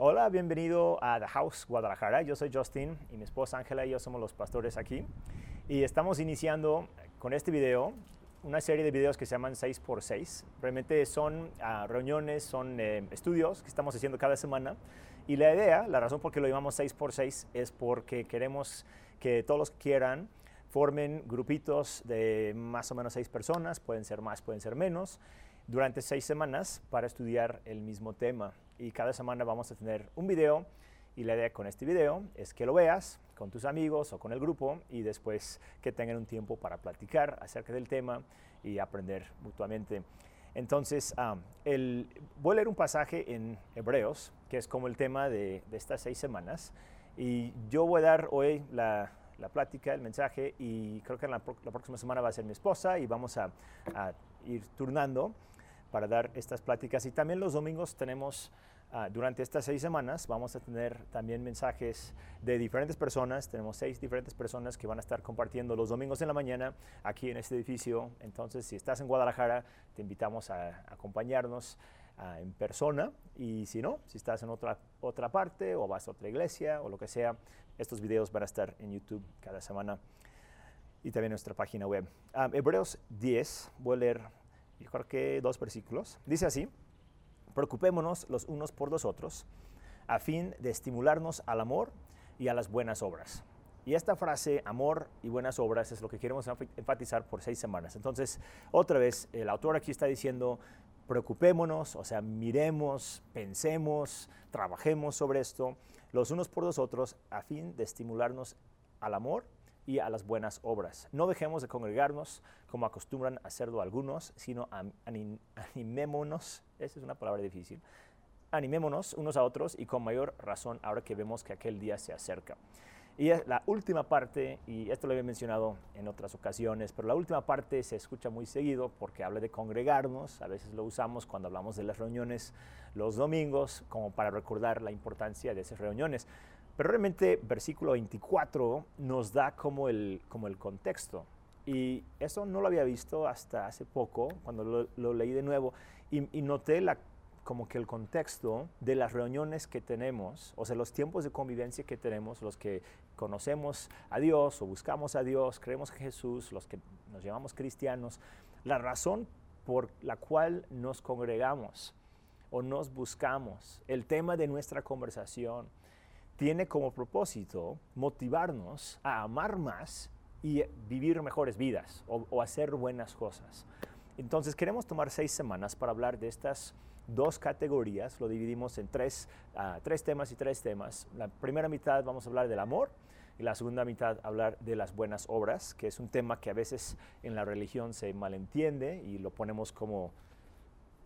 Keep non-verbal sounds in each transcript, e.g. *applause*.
Hola, bienvenido a The House Guadalajara. Yo soy Justin y mi esposa Ángela y yo somos los pastores aquí. Y estamos iniciando con este video una serie de videos que se llaman 6x6. Realmente son ah, reuniones, son eh, estudios que estamos haciendo cada semana. Y la idea, la razón por qué lo llamamos 6x6 es porque queremos que todos los que quieran formen grupitos de más o menos seis personas, pueden ser más, pueden ser menos, durante seis semanas para estudiar el mismo tema. Y cada semana vamos a tener un video y la idea con este video es que lo veas con tus amigos o con el grupo y después que tengan un tiempo para platicar acerca del tema y aprender mutuamente. Entonces, ah, el, voy a leer un pasaje en Hebreos, que es como el tema de, estas seis semanas, y yo voy a dar hoy la, la plática, el mensaje, y creo que la, la, próxima semana va a ser mi esposa y vamos a, a ir turnando para dar estas pláticas. Y también los domingos tenemos, uh, durante estas seis semanas, vamos a tener también mensajes de diferentes personas. Tenemos seis diferentes personas que van a estar compartiendo los domingos en la mañana aquí en este edificio. Entonces, si estás en Guadalajara, te invitamos a, acompañarnos uh, en persona. Y si no, si estás en otra, otra parte o vas a otra iglesia o lo que sea, estos videos van a estar en YouTube cada semana y también en nuestra página web. Um, Hebreos 10, voy a leer yo creo que dos versículos. Dice así, preocupémonos los unos por los otros, a fin de estimularnos al amor y a las buenas obras. Y esta frase, amor y buenas obras, es lo que queremos enfatizar por seis semanas. Entonces, otra vez, el autor aquí está diciendo, preocupémonos, o sea, miremos, pensemos, trabajemos sobre esto, los unos por los otros, a fin de estimularnos al amor y a las buenas obras. No dejemos de congregarnos como acostumbran hacerlo algunos, sino animémonos, esa es una palabra difícil, animémonos unos a otros y con mayor razón ahora que vemos que aquel día se acerca. Y la última parte, y esto lo había mencionado en otras ocasiones, pero la última parte se escucha muy seguido porque habla de congregarnos, a veces lo usamos cuando hablamos de las reuniones los domingos como para recordar la importancia de esas reuniones. Pero realmente versículo 24 nos da como el, como el contexto. Y eso no lo había visto hasta hace poco, cuando lo, leí de nuevo, y, noté la, como que el contexto de las reuniones que tenemos, o sea, los tiempos de convivencia que tenemos, los que conocemos a Dios o buscamos a Dios, creemos en Jesús, los que nos llamamos cristianos, la razón por la cual nos congregamos o nos buscamos, el tema de nuestra conversación, tiene como propósito motivarnos a amar más y vivir mejores vidas o, hacer buenas cosas. Entonces queremos tomar seis semanas para hablar de estas dos categorías, lo dividimos en tres, ah, tres temas y tres temas. La primera mitad vamos a hablar del amor y la segunda mitad hablar de las buenas obras, que es un tema que a veces en la religión se malentiende y lo ponemos como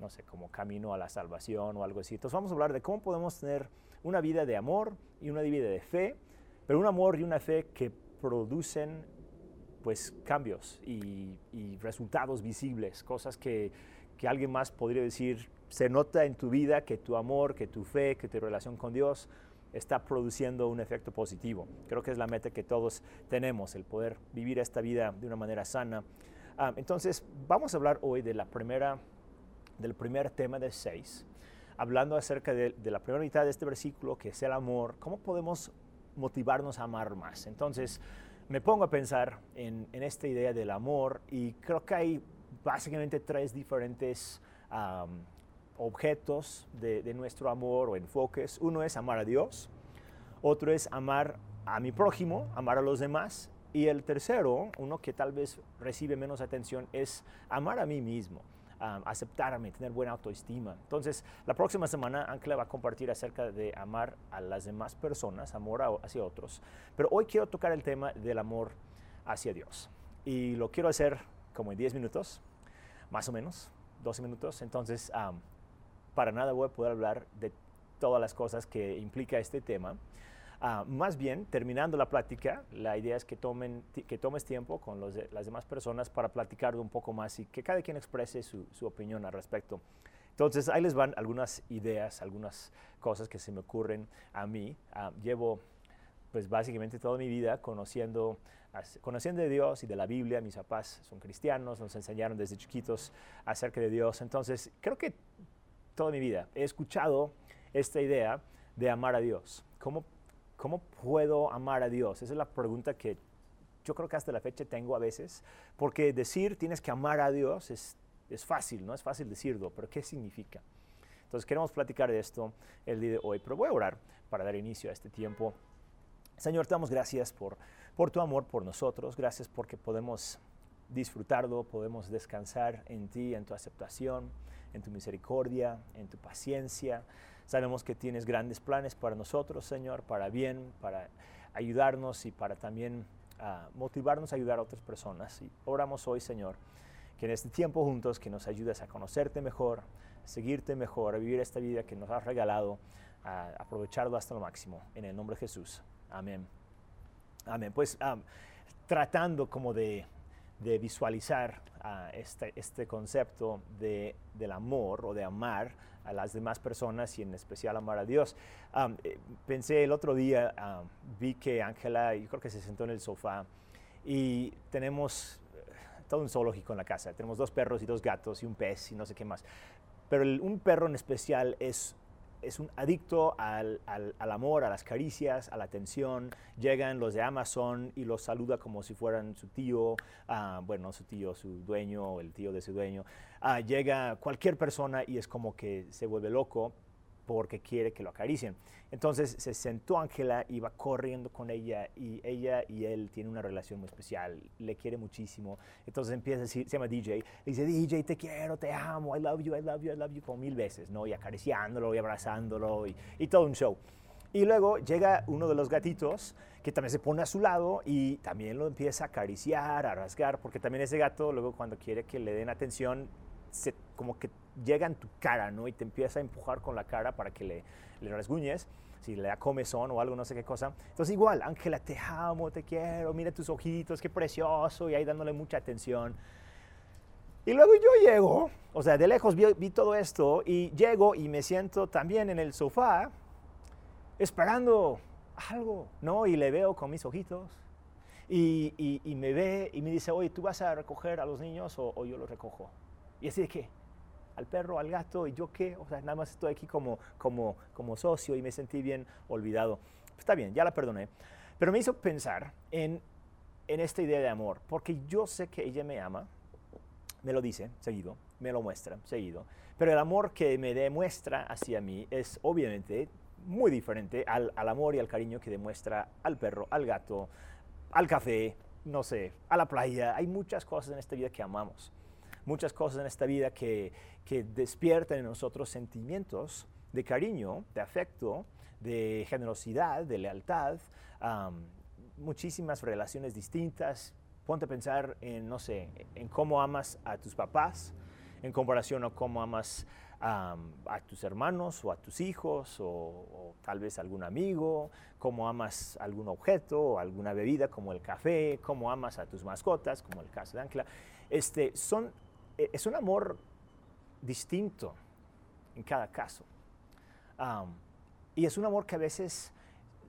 no sé, como camino a la salvación o algo así. Entonces vamos a hablar de cómo podemos tener una vida de amor y una vida de fe, pero un amor y una fe que producen pues cambios y, resultados visibles, cosas que, que, alguien más podría decir, se nota en tu vida que tu amor, que tu fe, que tu relación con Dios está produciendo un efecto positivo. Creo que es la meta que todos tenemos, el poder vivir esta vida de una manera sana. Ah, entonces, vamos a hablar hoy de la primera del primer tema de seis, hablando acerca de, la primera mitad de este versículo, que es el amor, cómo podemos motivarnos a amar más. Entonces, me pongo a pensar en, esta idea del amor y creo que hay básicamente tres diferentes objetos de, de, nuestro amor o enfoques. Uno es amar a Dios, otro es amar a mi prójimo, amar a los demás, y el tercero, uno que tal vez recibe menos atención, es amar a mí mismo aceptarme, tener buena autoestima. Entonces, la próxima semana Ángela va a compartir acerca de amar a las demás personas, amor hacia otros. Pero hoy quiero tocar el tema del amor hacia Dios. Y lo quiero hacer como en 10 minutos, más o menos, 12 minutos. Entonces, para nada voy a poder hablar de todas las cosas que implica este tema. Ah, más bien, terminando la plática, la idea es que, tomen, que tomes tiempo con los las demás personas para platicar un poco más y que cada quien exprese su, su opinión al respecto. Entonces, ahí les van algunas ideas, algunas cosas que se me ocurren a mí. Ah, llevo, pues básicamente toda mi vida conociendo, conociendo de Dios y de la Biblia. Mis papás son cristianos, nos enseñaron desde chiquitos acerca de Dios. Entonces, creo que toda mi vida he escuchado esta idea de amar a Dios. ¿Cómo, ¿Cómo puedo amar a Dios? Esa es la pregunta que yo creo que hasta la fecha tengo a veces, porque decir tienes que amar a Dios es, es fácil, ¿no? Es fácil decirlo, pero ¿qué significa? Entonces queremos platicar de esto el día de hoy, pero voy a orar para dar inicio a este tiempo. Señor, te damos gracias por, por tu amor por nosotros, gracias porque podemos disfrutarlo, podemos descansar en ti, en tu aceptación, en tu misericordia, en tu paciencia. Sabemos que tienes grandes planes para nosotros, Señor, para bien, para ayudarnos y para también uh, motivarnos a ayudar a otras personas. Y oramos hoy, Señor, que en este tiempo juntos, que nos ayudes a conocerte mejor, a seguirte mejor, a vivir esta vida que nos has regalado, a aprovecharlo hasta lo máximo. En el nombre de Jesús. Amén. Amén. Pues um, tratando como de visualizar este, este, concepto de, del amor o de amar a las demás personas y en especial amar a Dios. Eh, pensé el otro día, vi que Ángela, yo creo que se sentó en el sofá y tenemos eh, todo un zoológico en la casa. Tenemos dos perros y dos gatos y un pez y no sé qué más. Pero un perro en especial es es un adicto al, amor, a las caricias, a la atención. Llegan los de Amazon y los saluda como si fueran su tío, uh, bueno, su tío, su dueño el tío de su dueño. Uh, llega cualquier persona y es como que se vuelve loco porque quiere que lo acaricien. Entonces se sentó Ángela, iba corriendo con ella y ella y él tienen una relación muy especial, le quiere muchísimo. Entonces empieza a decir, se llama DJ, le dice, DJ, te quiero, te amo, I love you, I love you, I love you, como mil veces, ¿no? Y acariciándolo y abrazándolo y, y todo un show. Y luego llega uno de los gatitos que también se pone a su lado y también lo empieza a acariciar, a rasgar, porque también ese gato luego cuando quiere que le den atención, se, como que llega en tu cara, ¿no? Y te empieza a empujar con la cara para que le, le rasguñes, si le da comezón o algo, no sé qué cosa. Entonces igual, Ángela, te amo, te quiero, mira tus ojitos, qué precioso, y ahí dándole mucha atención. Y luego yo llego, o sea, de lejos vi, vi todo esto, y llego y me siento también en el sofá, esperando algo, ¿no? Y le veo con mis ojitos. Y, y, me ve y me dice, oye, ¿tú vas a recoger a los niños o, o yo los recojo? Y así de qué? Al perro, al gato, y yo qué, o sea, nada más estoy aquí como, como, como socio y me sentí bien olvidado. Está bien, ya la perdoné. Pero me hizo pensar en, en esta idea de amor, porque yo sé que ella me ama, me lo dice seguido, me lo muestra seguido, pero el amor que me demuestra hacia mí es obviamente muy diferente al, al, amor y al cariño que demuestra al perro, al gato, al café, no sé, a la playa. Hay muchas cosas en esta vida que amamos muchas cosas en esta vida que, que despiertan en nosotros sentimientos de cariño, de afecto, de generosidad, de lealtad, muchísimas relaciones distintas. Ponte a pensar en, no sé, en cómo amas a tus papás en comparación a cómo amas a tus hermanos o a tus hijos o, o, tal vez algún amigo, cómo amas algún objeto o alguna bebida como el café, cómo amas a tus mascotas como el caso de Ancla. Este, son es un amor distinto en cada caso. y es un amor que a veces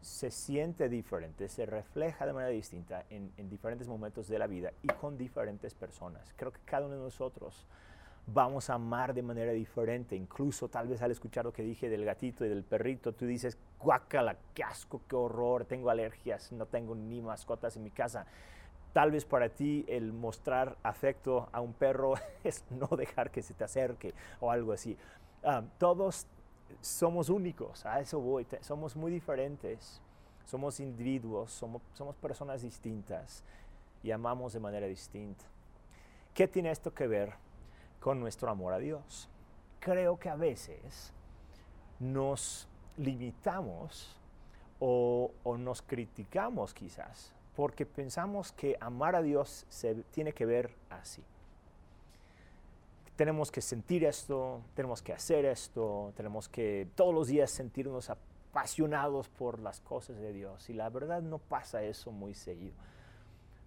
se siente diferente, se refleja de manera distinta en, diferentes momentos de la vida y con diferentes personas. Creo que cada uno de nosotros vamos a amar de manera diferente. Incluso tal vez al escuchar lo que dije del gatito y del perrito, tú dices, guácala, qué asco, qué horror, tengo alergias, no tengo ni mascotas en mi casa. Tal vez para ti el mostrar afecto a un perro *laughs* es no dejar que se te acerque o algo así. Ah, todos somos únicos, a eso voy, somos muy diferentes, somos individuos, somos, somos personas distintas y amamos de manera distinta. ¿Qué tiene esto que ver con nuestro amor a Dios? Creo que a veces nos limitamos o, o nos criticamos quizás porque pensamos que amar a Dios se tiene que ver así. Tenemos que sentir esto, tenemos que hacer esto, tenemos que todos los días sentirnos apasionados por las cosas de Dios. Y la verdad no pasa eso muy seguido.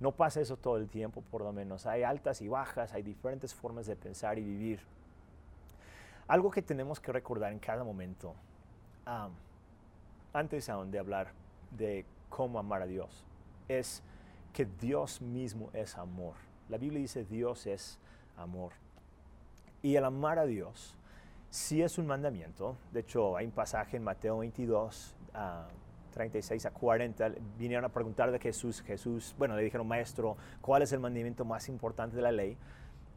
No pasa eso todo el tiempo, por lo menos. Hay altas y bajas, hay diferentes formas de pensar y vivir. Algo que tenemos que recordar en cada momento, antes aún de hablar de cómo amar a Dios, es que Dios mismo es amor. La Biblia dice Dios es amor. Y el amar a Dios sí es un mandamiento. De hecho, hay un pasaje en Mateo 22, 36 a 40, vinieron a preguntar de Jesús. Jesús, bueno, le dijeron, maestro, ¿cuál es el mandamiento más importante de la ley?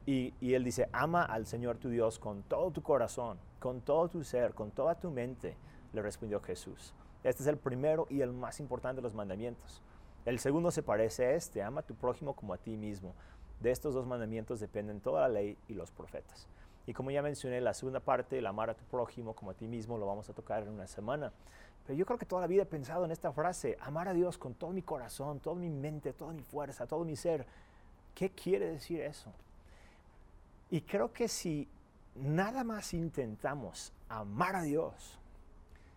Y, él dice, ama al Señor tu Dios con todo tu corazón, con todo tu ser, con toda tu mente, le respondió Jesús. Este es el primero y el más importante de los mandamientos. El segundo se parece a este, ama a tu prójimo como a ti mismo. De estos dos mandamientos dependen toda la ley y los profetas. Y como ya mencioné, la segunda parte, el amar a tu prójimo como a ti mismo, lo vamos a tocar en una semana. Pero yo creo que toda la vida he pensado en esta frase, amar a Dios con todo mi corazón, toda mi mente, toda mi fuerza, todo mi ser. ¿Qué quiere decir eso? Y creo que si nada más intentamos amar a Dios,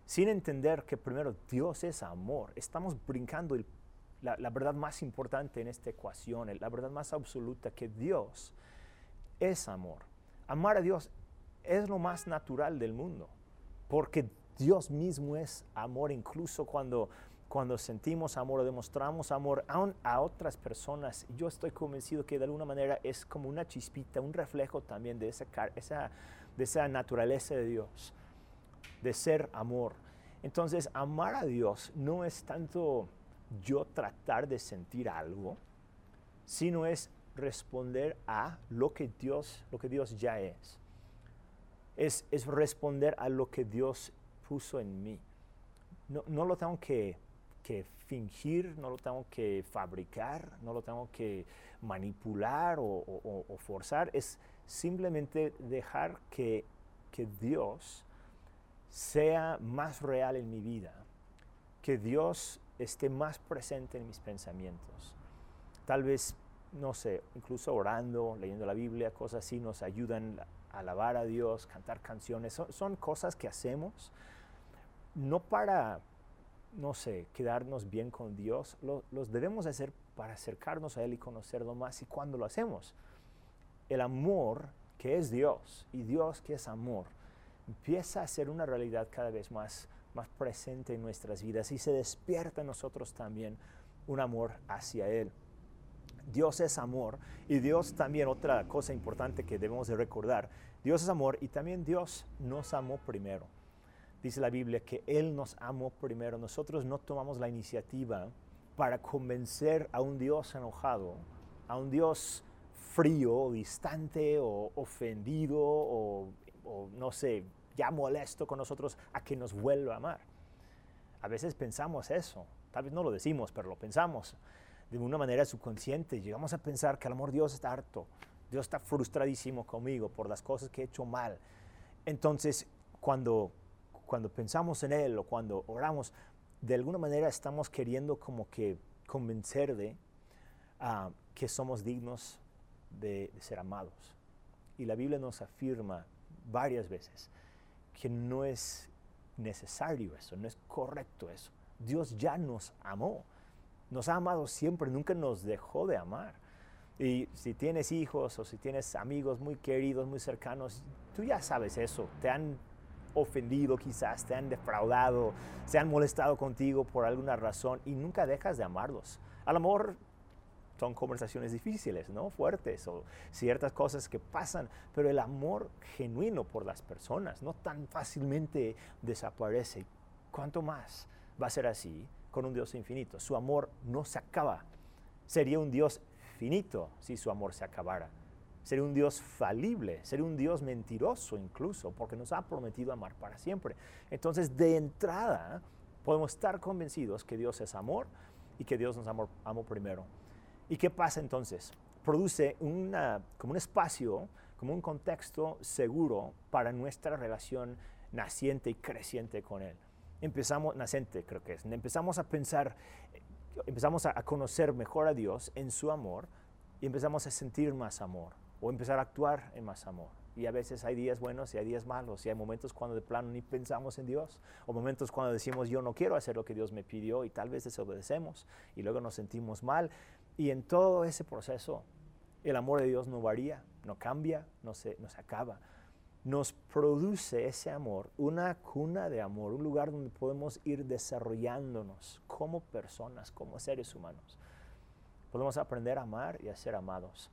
sin entender que primero Dios es amor, estamos brincando la, verdad más importante en esta ecuación, la verdad más absoluta, que Dios es amor. Amar a Dios es lo más natural del mundo, porque Dios mismo es amor, incluso cuando, cuando sentimos amor o demostramos amor aún a otras personas. Yo estoy convencido que de alguna manera es como una chispita, un reflejo también de esa, esa, de esa naturaleza de Dios, de ser amor. Entonces, amar a Dios no es tanto yo tratar de sentir algo, sino es responder a lo que Dios, lo que Dios ya es. Es, es responder a lo que Dios puso en mí. No, no lo tengo que, que, fingir, no lo tengo que fabricar, no lo tengo que manipular o, forzar. Es simplemente dejar que, que Dios sea más real en mi vida, que Dios esté más presente en mis pensamientos. Tal vez no sé, incluso orando, leyendo la Biblia, cosas así nos ayudan a alabar a Dios, cantar canciones. Son, cosas que hacemos no para, no sé, quedarnos bien con Dios, los debemos hacer para acercarnos a Él y conocerlo más. ¿Y cuando lo hacemos? El amor que es Dios y Dios que es amor empieza a ser una realidad cada vez más, más presente en nuestras vidas y se despierta en nosotros también un amor hacia Él. Dios es amor y Dios también, otra cosa importante que debemos de recordar, Dios es amor y también Dios nos amó primero. Dice la Biblia que Él nos amó primero. Nosotros no tomamos la iniciativa para convencer a un Dios enojado, a un Dios frío, distante o ofendido o, o no sé, ya molesto con nosotros a que nos vuelva a amar. A veces pensamos eso, tal vez no lo decimos, pero lo pensamos de una manera subconsciente, llegamos a pensar que el amor Dios está harto, Dios está frustradísimo conmigo por las cosas que he hecho mal. Entonces, cuando, cuando pensamos en Él o cuando oramos, de alguna manera estamos queriendo como que convencer de uh, que somos dignos de, de ser amados. Y la Biblia nos afirma varias veces que no es necesario eso, no es correcto eso. Dios ya nos amó nos ha amado siempre, nunca nos dejó de amar. Y si tienes hijos o si tienes amigos muy queridos, muy cercanos, tú ya sabes eso. Te han ofendido quizás, te han defraudado, se han molestado contigo por alguna razón y nunca dejas de amarlos. A lo mejor son conversaciones difíciles, ¿no? Fuertes o ciertas cosas que pasan, pero el amor genuino por las personas no tan fácilmente desaparece. ¿Cuánto más va a ser así con un Dios infinito. Su amor no se acaba. Sería un Dios finito si su amor se acabara. Sería un Dios falible, sería un Dios mentiroso incluso, porque nos ha prometido amar para siempre. Entonces, de entrada, podemos estar convencidos que Dios es amor y que Dios nos amó, amó primero. ¿Y qué pasa entonces? Produce una, como un espacio, como un contexto seguro para nuestra relación naciente y creciente con Él empezamos, nacente creo que es, empezamos a pensar, empezamos a, conocer mejor a Dios en su amor y empezamos a sentir más amor o empezar a actuar en más amor. Y a veces hay días buenos y hay días malos y hay momentos cuando de plano ni pensamos en Dios o momentos cuando decimos yo no quiero hacer lo que Dios me pidió y tal vez desobedecemos y luego nos sentimos mal. Y en todo ese proceso el amor de Dios no varía, no cambia, no se, no se acaba nos produce ese amor, una cuna de amor, un lugar donde podemos ir desarrollándonos como personas, como seres humanos. Podemos aprender a amar y a ser amados.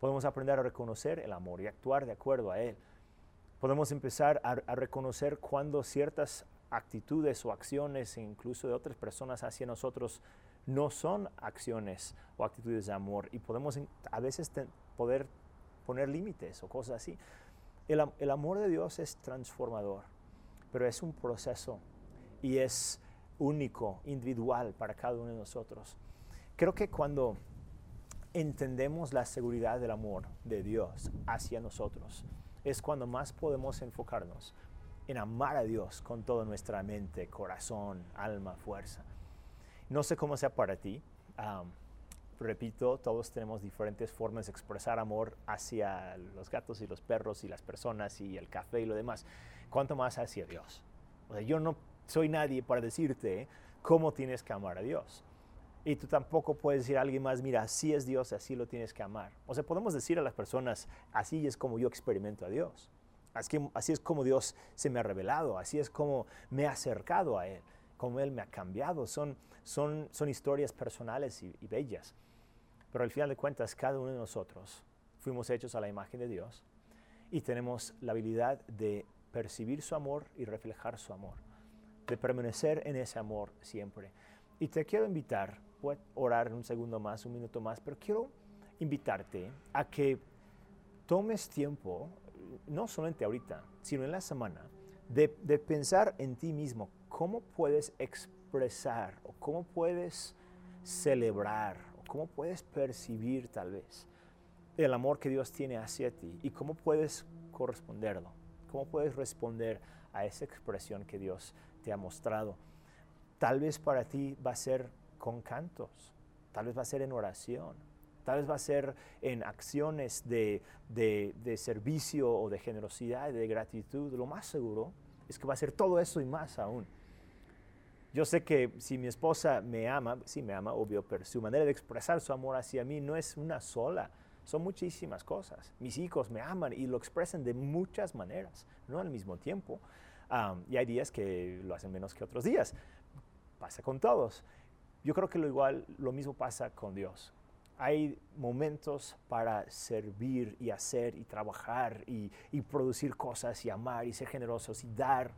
Podemos aprender a reconocer el amor y actuar de acuerdo a él. Podemos empezar a, a reconocer cuando ciertas actitudes o acciones, incluso de otras personas hacia nosotros, no son acciones o actitudes de amor y podemos a veces poder poner límites o cosas así. El, amor de Dios es transformador, pero es un proceso y es único, individual para cada uno de nosotros. Creo que cuando entendemos la seguridad del amor de Dios hacia nosotros, es cuando más podemos enfocarnos en amar a Dios con toda nuestra mente, corazón, alma, fuerza. No sé cómo sea para ti. repito, todos tenemos diferentes formas de expresar amor hacia los gatos y los perros y las personas y el café y lo demás. ¿Cuánto más hacia Dios? O sea, yo no soy nadie para decirte cómo tienes que amar a Dios. Y tú tampoco puedes decir a alguien más, mira, así es Dios, así lo tienes que amar. O sea, podemos decir a las personas, así es como yo experimento a Dios. Así, así es como Dios se me ha revelado, así es como me ha acercado a Él, como Él me ha cambiado. Son, son, son historias personales y, y bellas. Pero al final de cuentas, cada uno de nosotros fuimos hechos a la imagen de Dios y tenemos la habilidad de percibir su amor y reflejar su amor, de permanecer en ese amor siempre. Y te quiero invitar a orar un segundo más, un minuto más, pero quiero invitarte a que tomes tiempo, no solamente ahorita, sino en la semana, de, pensar en ti mismo, cómo puedes expresar o cómo puedes celebrar o cómo puedes percibir tal vez el amor que Dios tiene hacia ti y cómo puedes corresponderlo, cómo puedes responder a esa expresión que Dios te ha mostrado. Tal vez para ti va a ser con cantos, tal vez va a ser en oración, tal vez va a ser en acciones de, servicio o de generosidad, de gratitud. Lo más seguro es que va a ser todo eso y más aún. Yo sé que si mi esposa me ama, sí me ama, obvio, pero su manera de expresar su amor hacia mí no es una sola, son muchísimas cosas. Mis hijos me aman y lo expresan de muchas maneras, no al mismo tiempo. y hay días que lo hacen menos que otros días. Pasa con todos. Yo creo que lo igual, lo mismo pasa con Dios. Hay momentos para servir y hacer y trabajar y, producir cosas y amar y ser generosos y dar.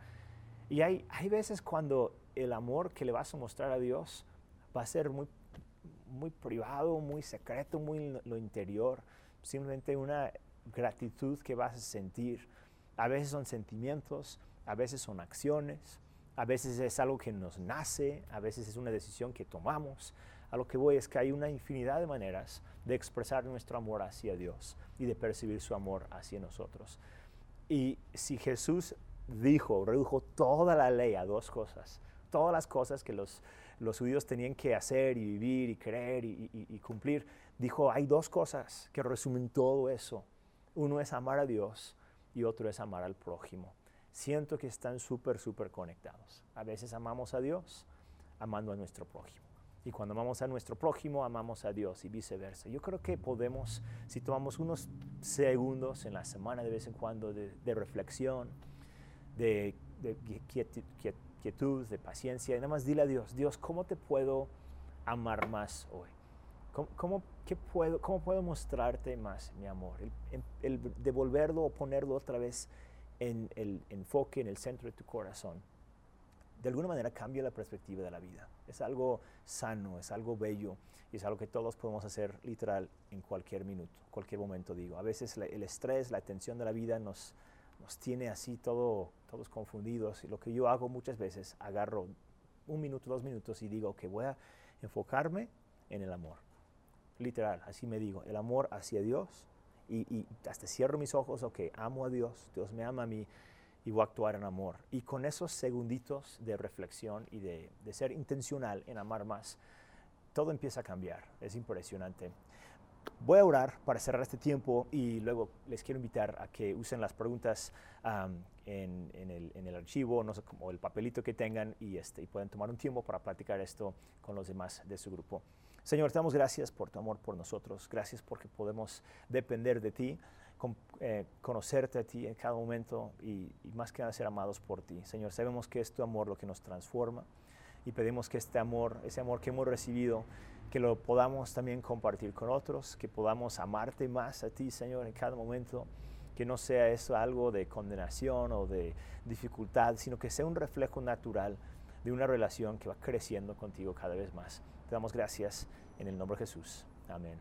Y hay, hay veces cuando el amor que le vas a mostrar a Dios va a ser muy, muy privado, muy secreto, muy lo interior. Simplemente una gratitud que vas a sentir. A veces son sentimientos, a veces son acciones, a veces es algo que nos nace, a veces es una decisión que tomamos. A lo que voy es que hay una infinidad de maneras de expresar nuestro amor hacia Dios y de percibir su amor hacia nosotros. Y si Jesús dijo, redujo toda la ley a dos cosas, todas las cosas que los, judíos tenían que hacer y vivir y creer y, y cumplir, dijo, hay dos cosas que resumen todo eso. Uno es amar a Dios y otro es amar al prójimo siento que están súper, súper conectados. A veces amamos a Dios amando a nuestro prójimo. Y cuando amamos a nuestro prójimo, amamos a Dios y viceversa. Yo creo que podemos, si tomamos unos segundos en la semana de vez en cuando de, reflexión, de, quietud, de paciencia, y nada más dile a Dios, Dios, ¿cómo te puedo amar más hoy? ¿Cómo, qué puedo, cómo puedo mostrarte más mi amor? El, el devolverlo o ponerlo otra vez en el enfoque, en el centro de tu corazón, de alguna manera cambia la perspectiva de la vida. Es algo sano, es algo bello y es algo que todos podemos hacer literal en cualquier minuto, cualquier momento digo. A veces el estrés, la tensión de la vida nos, nos tiene así todo, todos confundidos y lo que yo hago muchas veces, agarro un minuto, dos minutos y digo que voy a enfocarme en el amor. Literal, así me digo, el amor hacia Dios y, hasta cierro mis ojos, ok, amo a Dios, Dios me ama a mí y voy a actuar en amor. Y con esos segunditos de reflexión y de, de ser intencional en amar más, todo empieza a cambiar. Es impresionante. Voy a orar para cerrar este tiempo y luego les quiero invitar a que usen las preguntas en, en, el, en, el, archivo, no sé, como el papelito que tengan y, este, y pueden tomar un tiempo para platicar esto con los demás de su grupo. Señor, te damos gracias por tu amor por nosotros, gracias porque podemos depender de ti, eh, conocerte a ti en cada momento y, más que nada ser amados por ti. Señor, sabemos que es tu amor lo que nos transforma y pedimos que este amor, ese amor que hemos recibido, que lo podamos también compartir con otros, que podamos amarte más a ti, Señor, en cada momento que no sea eso algo de condenación o de dificultad, sino que sea un reflejo natural de una relación que va creciendo contigo cada vez más. Te damos gracias en el nombre de Jesús. Amén.